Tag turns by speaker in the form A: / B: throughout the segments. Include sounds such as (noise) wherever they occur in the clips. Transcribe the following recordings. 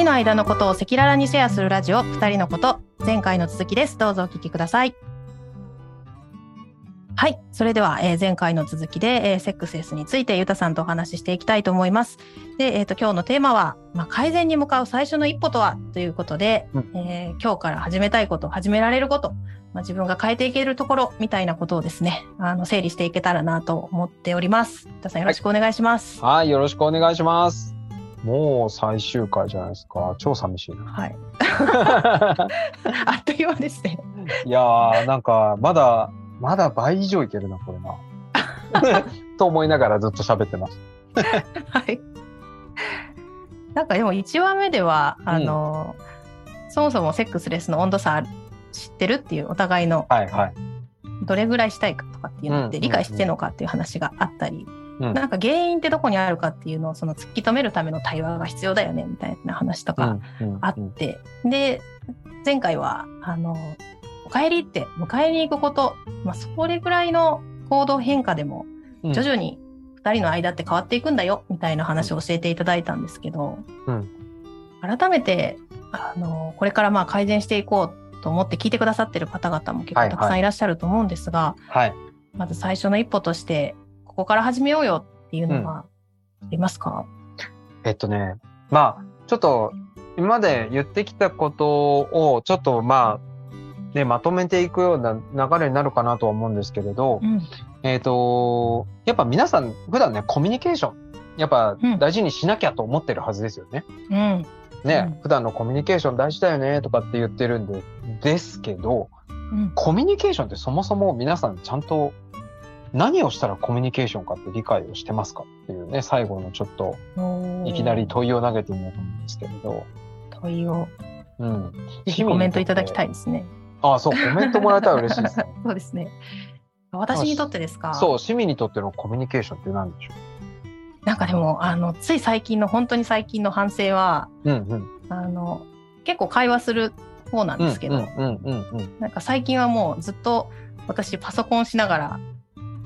A: 人の間のことを赤裸々にシェアするラジオ二人のこと。前回の続きです。どうぞお聞きください。はい。それでは、えー、前回の続きで、えー、セックスレスについてゆたさんとお話ししていきたいと思います。で、えーと、今日のテーマは、まあ、改善に向かう最初の一歩とはということで、うん、えー、今日から始めたいこと始められることまあ、自分が変えていけるところみたいなことをですね、あの整理していけたらなと思っております。田さんよろしくお願いします。
B: はい、はい、よろしくお願いします。もう最終回じゃないですか。超寂しいな。
A: はい。(laughs) あっという間ですね。
B: いやー、なんか、まだ、まだ倍以上いけるな、これな。(laughs) と思いながらずっと喋ってます。
A: はい。なんかでも1話目では、あの、うん、そもそもセックスレスの温度差知ってるっていうお互いの、はいはい、どれぐらいしたいかとかっていうのって理解してるのかっていう話があったり、うん、なんか原因ってどこにあるかっていうのをその突き止めるための対話が必要だよねみたいな話とかあって、で前回はあのお帰りって迎えに行くこと、まあ、それぐらいの行動変化でも徐々に2人の間って変わっていくんだよみたいな話を教えていただいたんですけど、うん、改めてあのこれからまあ改善していこうと思って聞いてくださってる方々も結構たくさんいらっしゃると思うんですが、はい、はい、まず最初の一歩としてここから始めようよっていうのはありますか、
B: うん、えっとねまあちょっと今まで言ってきたことをちょっとまあね、まとめていくような流れになるかなとは思うんですけれど、うん、えっ、ー、と、やっぱ皆さん普段ね、コミュニケーション、やっぱ大事にしなきゃと思ってるはずですよね。うん。ね、うん、普段のコミュニケーション大事だよねとかって言ってるんで、ですけど、うん、コミュニケーションってそもそも皆さんちゃんと何をしたらコミュニケーションかって理解をしてますかっていうね、最後のちょっと、いきなり問いを投げてみようと思うんですけれど。
A: 問いを。うん。ぜひコメントいただきたいですね。
B: ああ、そう、コメントもらえたら嬉しいです、ね、(laughs)
A: そうですね。私にとってですか？
B: そう、市民にとってのコミュニケーションって何でしょう？
A: なんかでもあのつい最近の本当に最近の反省は、うんうん、あの結構会話する方なんですけど、なんか最近はもうずっと私パソコンしながら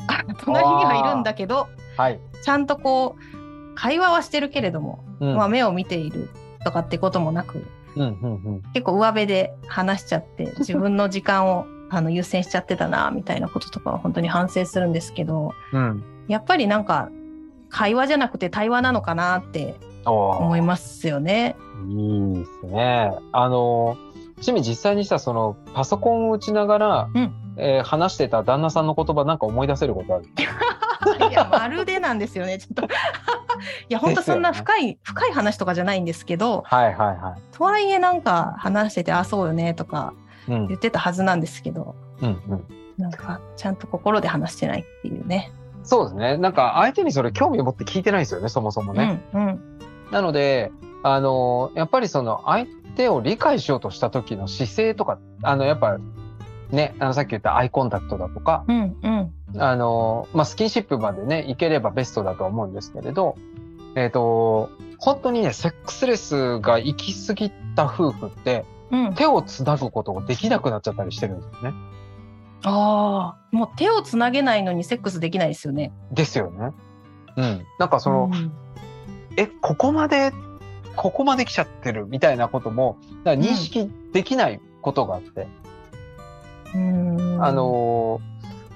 A: (laughs) 隣にはいるんだけど、はい、ちゃんとこう会話はしてるけれども、うん、まあ、目を見ているとかってこともなく、うんうんうん、結構上辺で話しちゃって (laughs) 自分の時間をあの優先しちゃってたなみたいなこととかは本当に反省するんですけど、うん、やっぱりなんか会話じゃなくて対話なのかなって思いますよね。
B: いいですね。あの、ちみ実際にさ、そのパソコンを打ちながら、うん、えー、話してた旦那さんの言葉なんか思い出せることある？(laughs)
A: いや、まるでなんですよね、ちょっと。(laughs) いや、本当そんな深い、ね、深い話とかじゃないんですけど、はいはいはい。とはいえなんか話してて、あ、そうよね、とか言ってたはずなんですけど、うんうん、なんかちゃんと心で話してないっていうね。
B: そうですね。なんか相手にそれ興味を持って聞いてないですよね、そもそもね。うん、うん、なので、あの、やっぱりその相手を理解しようとした時の姿勢とか、あの、やっぱね、あの、さっき言ったアイコンタクトだとか、うんうん、あの、まあ、スキンシップまでね、いければベストだと思うんですけれど、えっ、ー、と、本当にね、セックスレスが行き過ぎた夫婦って、うん、手をつなぐことができなくなっちゃったりしてるんですよね。
A: ああ、もう手をつなげないのにセックスできないですよね。
B: ですよね。うん。なんかその、うん、え、ここまで、ここまで来ちゃってるみたいなことも、だ認識できないことがあって。うん、あの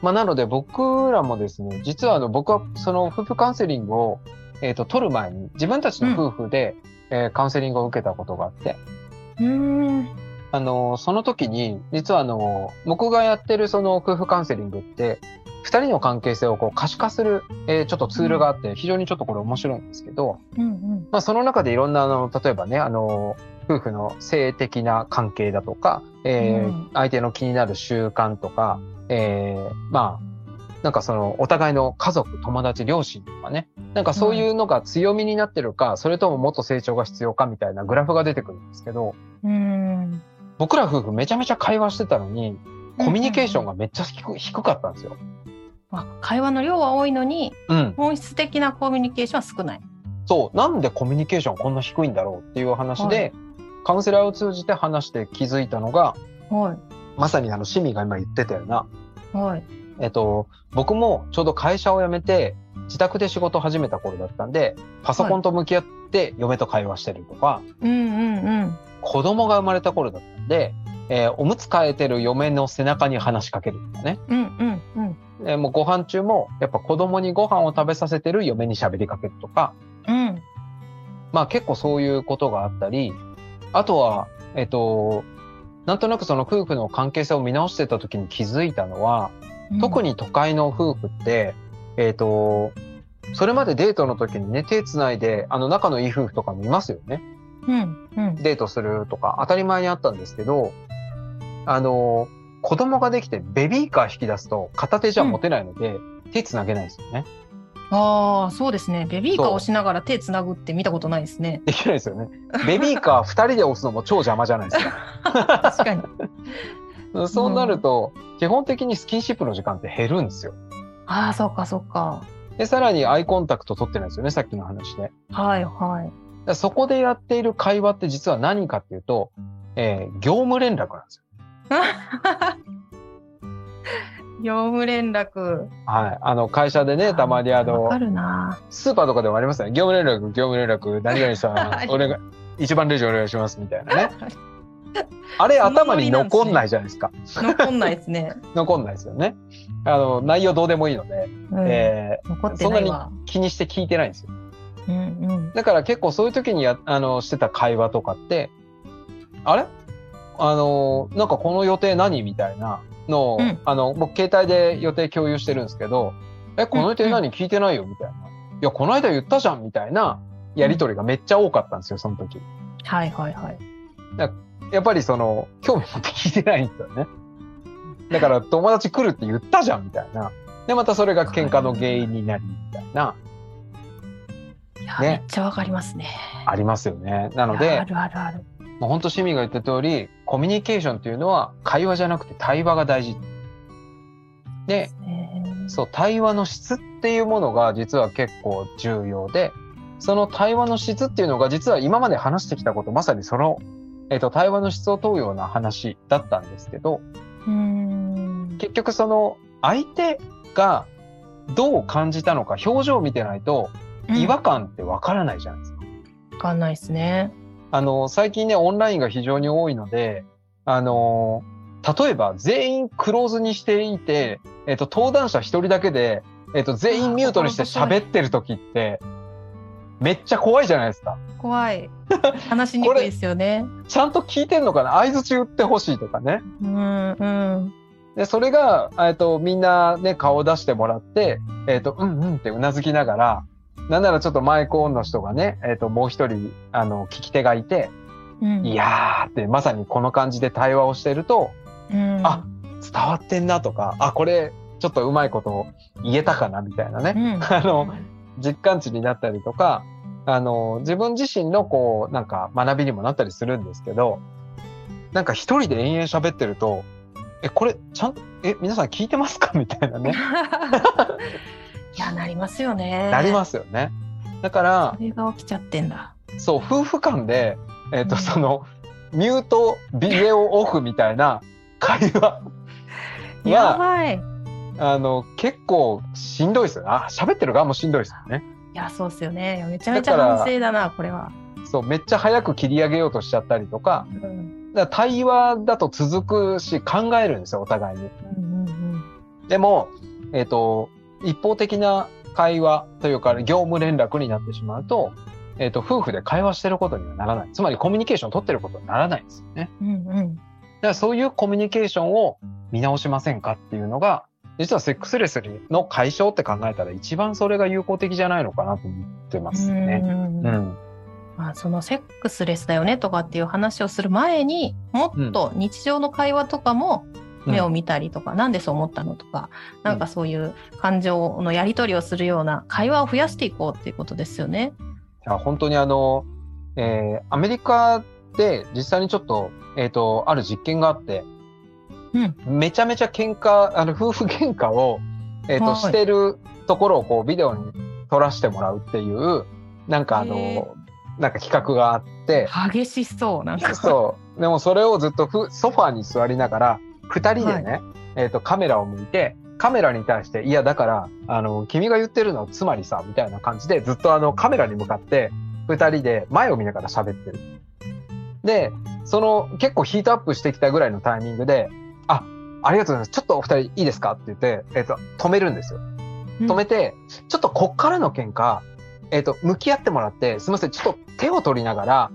B: まあ、なので僕らもですね、実はあの僕はその夫婦カウンセリングを、えっ、ー、と、取る前に自分たちの夫婦で、うん、えー、カウンセリングを受けたことがあって。うんあの、その時に、実はあの、僕がやってるその夫婦カウンセリングって、二人の関係性をこう可視化する、えー、ちょっとツールがあって、非常にちょっとこれ面白いんですけど、うんうん、まあその中でいろんな、あの、例えばね、あの、夫婦の性的な関係だとか、えー、うん、相手の気になる習慣とか、えー、まあ、なんかそのお互いの家族、友達、両親とかね、なんかそういうのが強みになってるか、うん、それとももっと成長が必要かみたいなグラフが出てくるんですけど、うん。僕ら夫婦めちゃめちゃ会話してたのに、コミュニケーションがめっちゃ低,、低かったんですよ。
A: まあ、会話の量は多いのに、うん、本質的なコミュニケーションは少ない。
B: そう。なんでコミュニケーションこんな低いんだろうっていう話で、はい、カウンセラーを通じて話して気づいたのが、はい、まさにあの、シミが今言ってたような、はい、えっと、僕もちょうど会社を辞めて、自宅で仕事を始めた頃だったんで、パソコンと向き合っで嫁と会話してるとか、
A: うんうんうん、
B: 子供が生まれた頃だったんで、えー、おむつ替えてる嫁の背中に話しかけるとかね。
A: うんうんうん。で
B: もうご飯中も、やっぱ子供にご飯を食べさせてる嫁に喋りかけるとか。
A: うん。
B: まあ結構そういうことがあったり、あとは、えっ、ー、と、なんとなくその夫婦の関係性を見直してた時に気づいたのは、うん、特に都会の夫婦って、えっ、ー、と、それまでデートの時にね、手つないで、あの仲のいい夫婦とかもいますよね。
A: うんうん、
B: デートするとか当たり前にあったんですけど、あの、子供ができてベビーカー引き出すと片手じゃ持てないので、うん、手つなげないですよね。
A: ああ、そうですね。ベビーカーをしながら手つなぐって見たことないですね。
B: できないですよね。ベビーカー2人で押すのも超邪魔じゃないです
A: か。(laughs) 確か
B: に。(laughs) そうなると、うん、基本的にスキンシップの時間って減るんですよ。
A: ああ、そっかそっか。
B: で、さらにアイコンタクト取ってないですよね、さっきの話で。
A: はいはい。
B: そこでやっている会話って実は何かっていうと、えー、業務連絡なんですよ。(laughs)
A: 業務連絡。
B: はい。あの、会社でね、たまにあの、スーパーとかでもありますよね。業務連絡、業務連絡、(laughs) 何々さん、俺が、一番レジお願いします、みたいなね。あれ、頭に残んないじゃないですか。
A: 残んないですね。(laughs)
B: 残んないですよね。あの、内容どうでもいいので、うん、えー、そんなに気にして聞いてないんですよ。
A: うんうん、
B: だから結構そういう時にや、あの、してた会話とかって、あれ？あの、なんかこの予定何？みたいなのを、うん、あの、僕携帯で予定共有してるんですけど、え、この予定何聞いてないよ？みたいな。いや、この間言ったじゃんみたいなやりとりがめっちゃ多かったんですよ、その時。
A: はいはいはい。
B: やっぱりその、興味持って聞いてないんですよね。だから友達来るって言ったじゃんみたいな。で、またそれが喧嘩の原因になりみたいな。
A: いや、ね、めっちゃわかりますね。
B: ありますよね。なので、
A: あるあるある。
B: もう本当、シミが言った通り、コミュニケーションっていうのは会話じゃなくて対話が大事。で、そう、対話の質っていうものが実は結構重要で、その対話の質っていうのが実は今まで話してきたこと、まさにその、えっ、ー、と、対話の質を問うような話だったんですけど、結局その相手がどう感じたのか表情を見てないと違和感ってわからないじゃないですか。わ、
A: うん、かんないですね。
B: あの、最近ね、オンラインが非常に多いので、あの、例えば全員クローズにしていて、えっ、と、登壇者一人だけで、えっ、と、全員ミュートにして喋ってる時って、めっちゃ怖いじゃないですか。
A: 怖い。話しにくいですよね。
B: ちゃんと聞いてんのかな？合図中打ってほしいとかね。
A: うんうん。
B: で、それが、えっ、と、みんなね、顔を出してもらって、えっ、と、うんうんってうなずきながら、なんならちょっとマイクオンの人がね、えっ、ー、と、もう一人、あの、聞き手がいて、うん、いやーって、まさにこの感じで対話をしてると、うん、あ、伝わってんなとか、あ、これ、ちょっとうまいこと言えたかなみたいなね、うん、(laughs) あの、実感値になったりとか、あの、自分自身のこう、なんか学びにもなったりするんですけど、なんか一人で延々喋ってると、え、これ、ちゃんと、え、皆さん聞いてますか？みたいなね。(laughs)
A: いや、なりますよね。
B: なりますよね。だから、
A: それが起きちゃってんだ。
B: そう、夫婦間で、えっ、ー、と、うん、その、ミュート、ビデオオフみたいな会話は、(laughs)
A: やばい。
B: あの、結構しんどいですよね。あ、喋ってる側もしんどいですよね。
A: いや、そうですよね。めちゃめちゃ反省だな、これは。
B: そう、めっちゃ早く切り上げようとしちゃったりとか、うん、だ対話だと続くし考えるんですよ、お互いに。
A: うんうんうん、
B: でも、えっ、ー、と、一方的な会話というか業務連絡になってしまうと、えっ、ー、と、夫婦で会話してることにはならない。つまりコミュニケーションを取ってることにならないんですよね。
A: うんうん。だか
B: らそういうコミュニケーションを見直しませんかっていうのが、実はセックスレスの解消って考えたら一番それが有効的じゃないのかなと思ってますね。うん、うん、
A: まあ、そのセックスレスだよねとかっていう話をする前にもっと日常の会話とかも目を見たりとか、うん、なんでそう思ったのとか、なんかそういう感情のやり取りをするような会話を増やしていこうっていうことですよね。
B: いや本当にあの、えー、アメリカで実際にちょっと、えっ、ー、と、ある実験があって、
A: うん、
B: めちゃめちゃ喧嘩、あの、夫婦喧嘩を、えっ、ー、と、してるところをこう、ビデオに撮らせてもらうっていう、なんかあの、なんか企画があって。
A: 激しそう、なんか。
B: そう。でもそれをずっとふソファーに座りながら、二人でね、はい、えっ、ー、と、カメラを向いて、カメラに対して、いや、だから、あの、君が言ってるのはつまりさ、みたいな感じで、ずっとあの、カメラに向かって、二人で前を見ながら喋ってる。で、その結構ヒートアップしてきたぐらいのタイミングで、あ、ありがとうございます。ちょっとお二人いいですか？って言って、えっ、ー、と、止めるんですよ。止めて、うん、ちょっとこっからの喧嘩、えっ、ー、と、向き合ってもらって、すみません、ちょっと手を取りながら、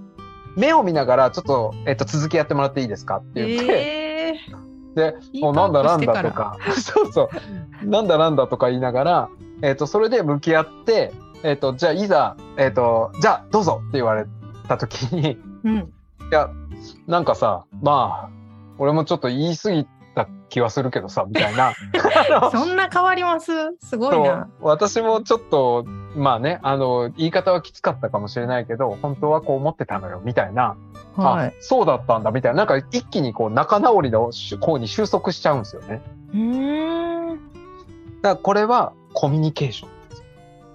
B: 目を見ながら、ちょっと、えっ、ー、と、続きやってもらっていいですか？って言って、えー、で、もうなんだなんだとか、(laughs) そうそう、(laughs) なんだなんだとか言いながら、えっ、ー、と、それで向き合って、えっ、と、じゃあいざ、えっ、と、じゃあどうぞって言われた時に、うん、いや、なんかさ、まあ、俺もちょっと言い過ぎた気はするけどさ、みたいな。(laughs)
A: そんな変わります？すごいな。
B: 私もちょっと、まあね、あの、言い方はきつかったかもしれないけど、本当はこう思ってたのよ、みたいな。はい、そうだったんだ、みたいな。なんか一気にこう仲直りの方に収束しちゃうんですよね。うん。だからこれはコミュニケーションです。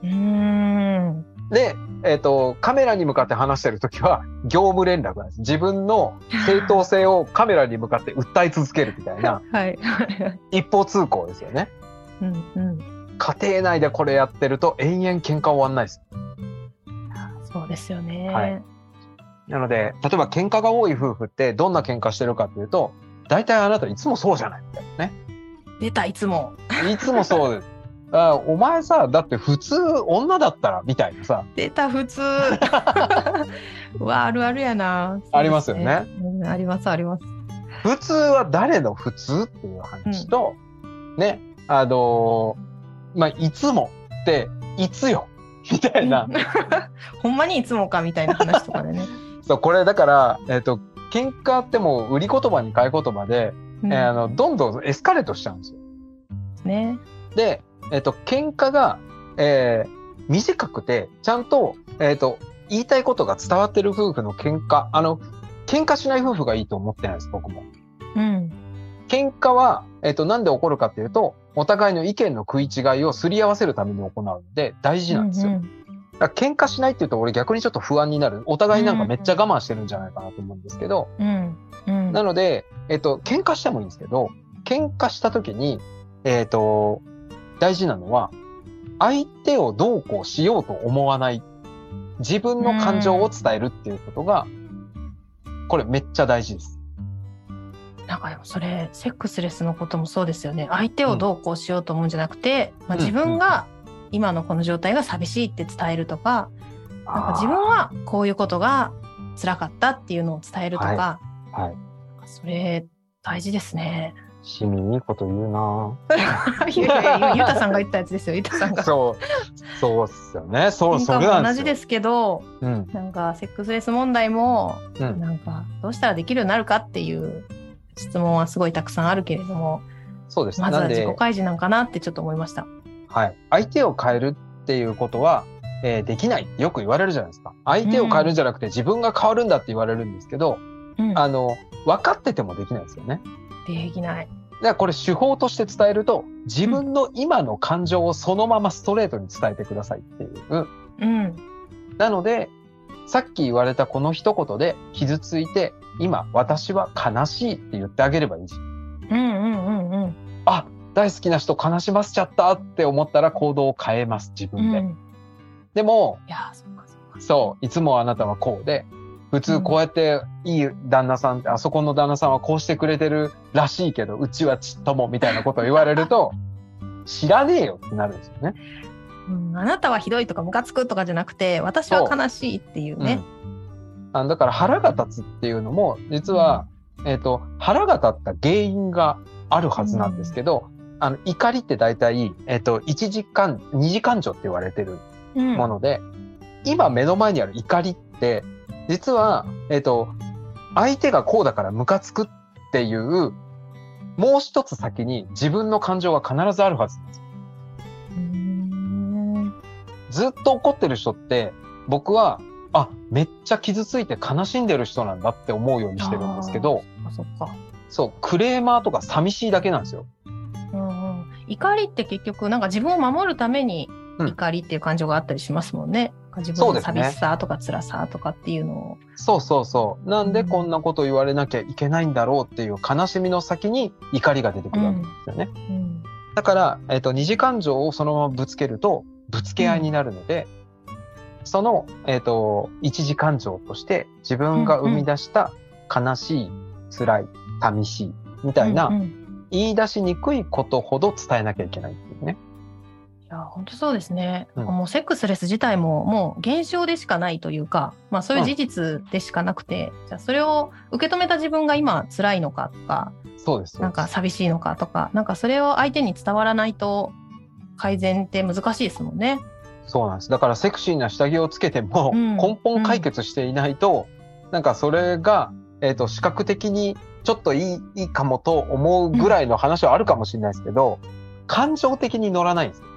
B: うん。で、えっ、ー、と、カメラに向かって話してるときは、業務連絡なんです。自分の正当性を (laughs) カメラに向かって訴え続けるみたいな、はい、一方通行ですよね。うんうん、家庭内でこれやってると延々喧嘩終わんないです。
A: そうですよね。はい。
B: なので、例えば喧嘩が多い夫婦ってどんな喧嘩してるかっていうと、大体あなたいつもそうじゃないみたいなね。
A: 出た、いつも。
B: いつもそうです。あお前さ、だって普通女だったらみたいなさ。
A: 出た、普通。(laughs) わ、あるあるやな、
B: ね、ありますよね、
A: うん、あります、あります。
B: 普通は誰の普通っていう話と、うん、ね、あのー、まあ、いつもっていつよ (laughs) みたいな。(laughs)
A: ほんまにいつもかみたいな話とかでね。(laughs)
B: そう、これだから、えっ、ー、と、喧嘩ってもう売り言葉に買い言葉で、うん、えー、あの、どんどんエスカレートしちゃうんですよ。ね。で、えっ、と、喧嘩が、えー、短くて、ちゃんと、えっ、と、言いたいことが伝わってる夫婦の喧嘩、あの、喧嘩しない夫婦がいいと思ってないです、僕も。うん。喧嘩は、えっ、と、なんで起こるかっていうと、お互いの意見の食い違いをすり合わせるために行うので、大事なんですよ。うんうんだ喧嘩しないって言うと俺逆にちょっと不安になる。お互いなんかめっちゃ我慢してるんじゃないかなと思うんですけど。うんうん、なので、えっと、喧嘩してもいいんですけど、喧嘩した時に、えっと、大事なのは、相手をどうこうしようと思わない。自分の感情を伝えるっていうことが、これめっちゃ大事です。
A: なんかそれ、セックスレスのこともそうですよね。相手をどうこうしようと思うんじゃなくて、うん、まあ、自分が今のこの状態が寂しいって伝えるとか、なんか自分はこういうことが辛かったっていうのを伝えるとか、はい、はい、それ大事ですね。
B: しみいいこと言うな。(laughs)
A: ゆたさんが言ったやつですよ、ゆたさんが。
B: そう、そうっすよね。そう、そ
A: れ同じですけど、うん、なんか、セックスレス問題も、うん、なんか、どうしたらできるようになるかっていう質問はすごいたくさんあるけれども、
B: そうです
A: まずは自己開示なんかなってちょっと思いました。
B: はい。相手を変えるっていうことは、えー、できないってよく言われるじゃないですか。相手を変えるんじゃなくて自分が変わるんだって言われるんですけど、うん、あの、分かっててもできないですよね。
A: できない。
B: だからこれ手法として伝えると、自分の今の感情をそのままストレートに伝えてくださいっていう。うん。なので、さっき言われたこの一言で傷ついて、今私は悲しいって言ってあげればいいし。うんうんうんうん。あ、大好きな人悲しませちゃったって思ったら行動を変えます、自分で。うん、でも、いや、そかそか。そう、いつもあなたはこうで、普通こうやっていい旦那さんって、あそこの旦那さんはこうしてくれてるらしいけど、うちはちっともみたいなことを言われると、(laughs) 知らねえよってなるんですよね。
A: うん、あなたはひどいとかムカつくとかじゃなくて、私は悲しいっていうね。う
B: ん、あだから腹が立つっていうのも、実は、うん、えっ、と、腹が立った原因があるはずなんですけど、うん、あの、怒りって大体、えっ、と、1時間、2時間情って言われてるもので、今目の前にある怒りって、実は、えっ、ー、と、相手がこうだからムカつくっていう、もう一つ先に自分の感情が必ずあるはずなんですよ。ずっと怒ってる人って、僕は、あ、めっちゃ傷ついて悲しんでる人なんだって思うようにしてるんですけど、あそっか。そう、クレーマーとか寂しいだけなんですよ。
A: うんうん、怒りって結局、なんか自分を守るために怒りっていう感情があったりしますもんね。うん、自分の寂しさとか辛さとかっていうのを。
B: そうそうそう。なんでこんなこと言われなきゃいけないんだろうっていう悲しみの先に怒りが出てくるわけですよね。うんうん、だから、えっ、ー、と、二次感情をそのままぶつけると、ぶつけ合いになるので、その、えっ、ー、と、一時感情として自分が生み出した悲しい、辛い、寂しい、みたいな、言い出しにくいことほど伝えなきゃいけないっていうね。
A: いや本当そうですね、うん、もうセックスレス自体ももう現象でしかないというか、まあ、そういう事実でしかなくて、うん、じゃあそれを受け止めた自分が今辛いのかとか
B: そうです。
A: なんか寂しいのかとかなんかそれを相手に伝わらないと改善って難しいですもんね。
B: そうなんですだからセクシーな下着をつけても根本解決していないと、うん、なんかそれが、えーと、視覚的にちょっといいいいかもと思うぐらいの話はあるかもしれないですけど、感情的に乗らないんですよね。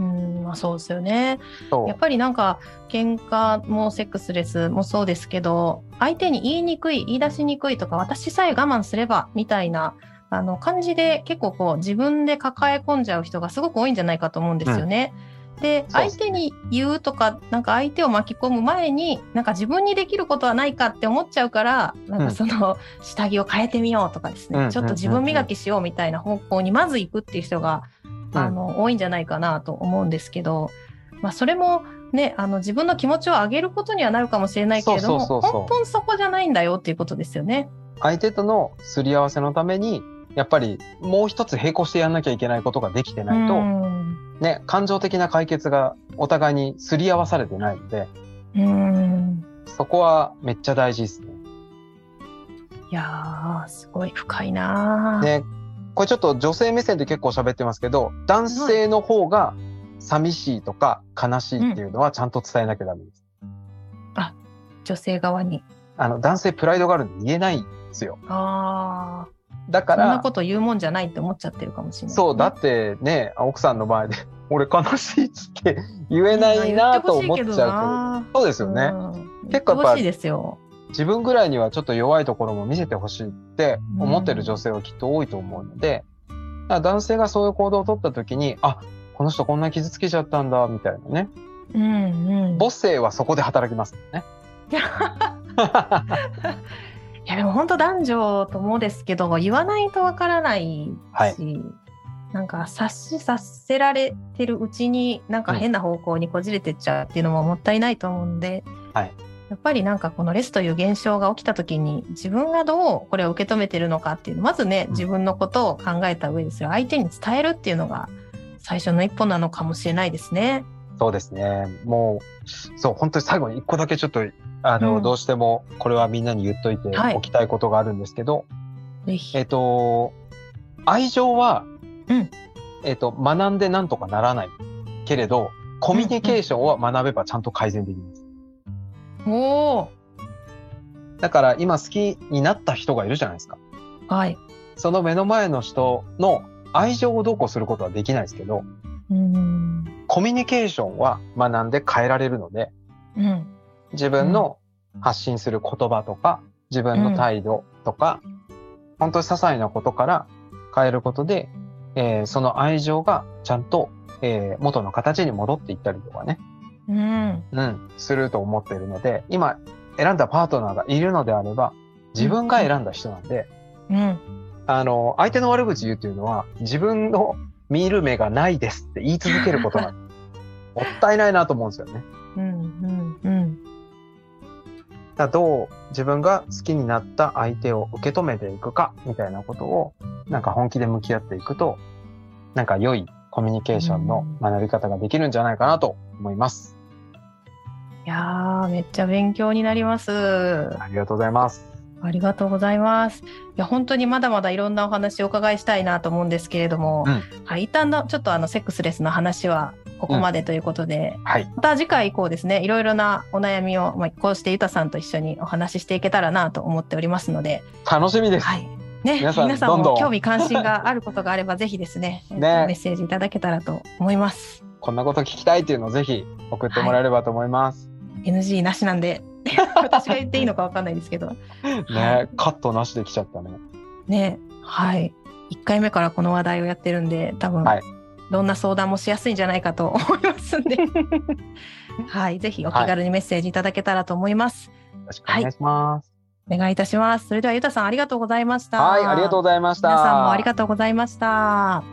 A: うんまあ、そうですよね。やっぱりなんか喧嘩もセックスレスもそうですけど相手に言いにくい言い出しにくいとか私さえ我慢すればみたいなあの感じで結構こう自分で抱え込んじゃう人がすごく多いんじゃないかと思うんですよね。うん、で相手に言うとかなんか相手を巻き込む前になんか自分にできることはないかって思っちゃうからなんかその下着を変えてみようとかですね、うん、ちょっと自分磨きしようみたいな方向にまず行くっていう人があの、多いんじゃないかなと思うんですけど、まあ、それもね、あの自分の気持ちを上げることにはなるかもしれないけれども、根本そこじゃないんだよっていうことですよね。
B: 相手とのすり合わせのために、やっぱりもう一つ並行してやんなきゃいけないことができてないと、ね、感情的な解決がお互いにすり合わされてないので、うんそこはめっちゃ大事ですね。
A: いやー、すごい深いな
B: ね、これちょっと女性目線で結構喋ってますけど、男性の方が寂しいとか悲しいっていうのはちゃんと伝えなきゃダメです。うん、
A: あ、女性側に。
B: あの、男性プライドがあるんで言えないんですよ。ああ。だから。
A: そんなこと言うもんじゃないって思っちゃってるかもしれない、ね、
B: そう、だってね、奥さんの前で、(laughs) 俺悲しいっつって言えないなと思っちゃうけど。そうですよね。
A: 結構やっぱ。
B: 自分ぐらいにはちょっと弱いところも見せてほしいって思ってる女性はきっと多いと思うので、うん、男性がそういう行動を取った時に、あ、この人こんな傷つけちゃったんだ、みたいなね。うんうん、母性はそこで働きますね。(laughs) い
A: やでも本当男女ともですけど言わないとわからないし、はい、なんか察しさせられてるうちになんか変な方向にこじれてっちゃうっていうのももったいないと思うんで、はい、やっぱりなんかこのレスという現象が起きた時に自分がどうこれを受け止めてるのかっていうまずね自分のことを考えた上ですよ。相手に伝えるっていうのが最初の一歩なのかもしれないですね。
B: そうですね。もう、そう、本当に最後に一個だけちょっと、あの、うん、どうしても、これはみんなに言っといておきたいことがあるんですけど、はい、えっ、と、愛情は、うん、えっ、と、学んでなんとかならないけれど、コミュニケーションは学べばちゃんと改善できます。おだから今好きになった人がいるじゃないですか。はい。その目の前の人の愛情をどうこうすることはできないですけど、うんコミュニケーションは学んで変えられるので、うん、自分の発信する言葉とか、自分の態度とか、うん、本当に些細なことから変えることで、えー、その愛情がちゃんと、えー、元の形に戻っていったりとかね、うん、うん、すると思っているので、今選んだパートナーがいるのであれば、自分が選んだ人なんで、うん、あの、相手の悪口言うっていうのは、自分の見る目がないですって言い続けることなん (laughs) もったいないなと思うんですよね。うん、うん、うん。だどう自分が好きになった相手を受け止めていくか、みたいなことを、なんか本気で向き合っていくと、なんか良いコミュニケーションの学び方ができるんじゃないかなと思います。
A: いやー、めっちゃ勉強になります。
B: ありがとうございます。
A: ありがとうございます。いや本当にまだまだいろんなお話をお伺いしたいなと思うんですけれども、うん、はい、一旦のちょっとあのセックスレスの話はここまでということで、うんはい、また次回以降ですねいろいろなお悩みを、まあ、こうしてゆたさんと一緒にお話ししていけたらなと思っておりますので
B: 楽しみです。
A: はいね、皆さん皆さんも興味関心があることがあればぜひですね (laughs) ねメッセージいただけたらと思います。
B: こんなこと聞きたいっていうのをぜひ送ってもらえればと思います。
A: はい、NG なしなんで私が言っていいのかわかんないですけど。ね、
B: はい、カットなしで来ちゃったね。
A: ね、はい。1回目からこの話題をやってるんで、多分、はい、どんな相談もしやすいんじゃないかと思いますんで、(laughs) はい、ぜひお気軽にメッセージいただけたらと思います。
B: よろしくお願いします。
A: お願いいたします。それではゆたさんありがとうございました。
B: はい、ありがとうございました。
A: 皆さんもありがとうございました。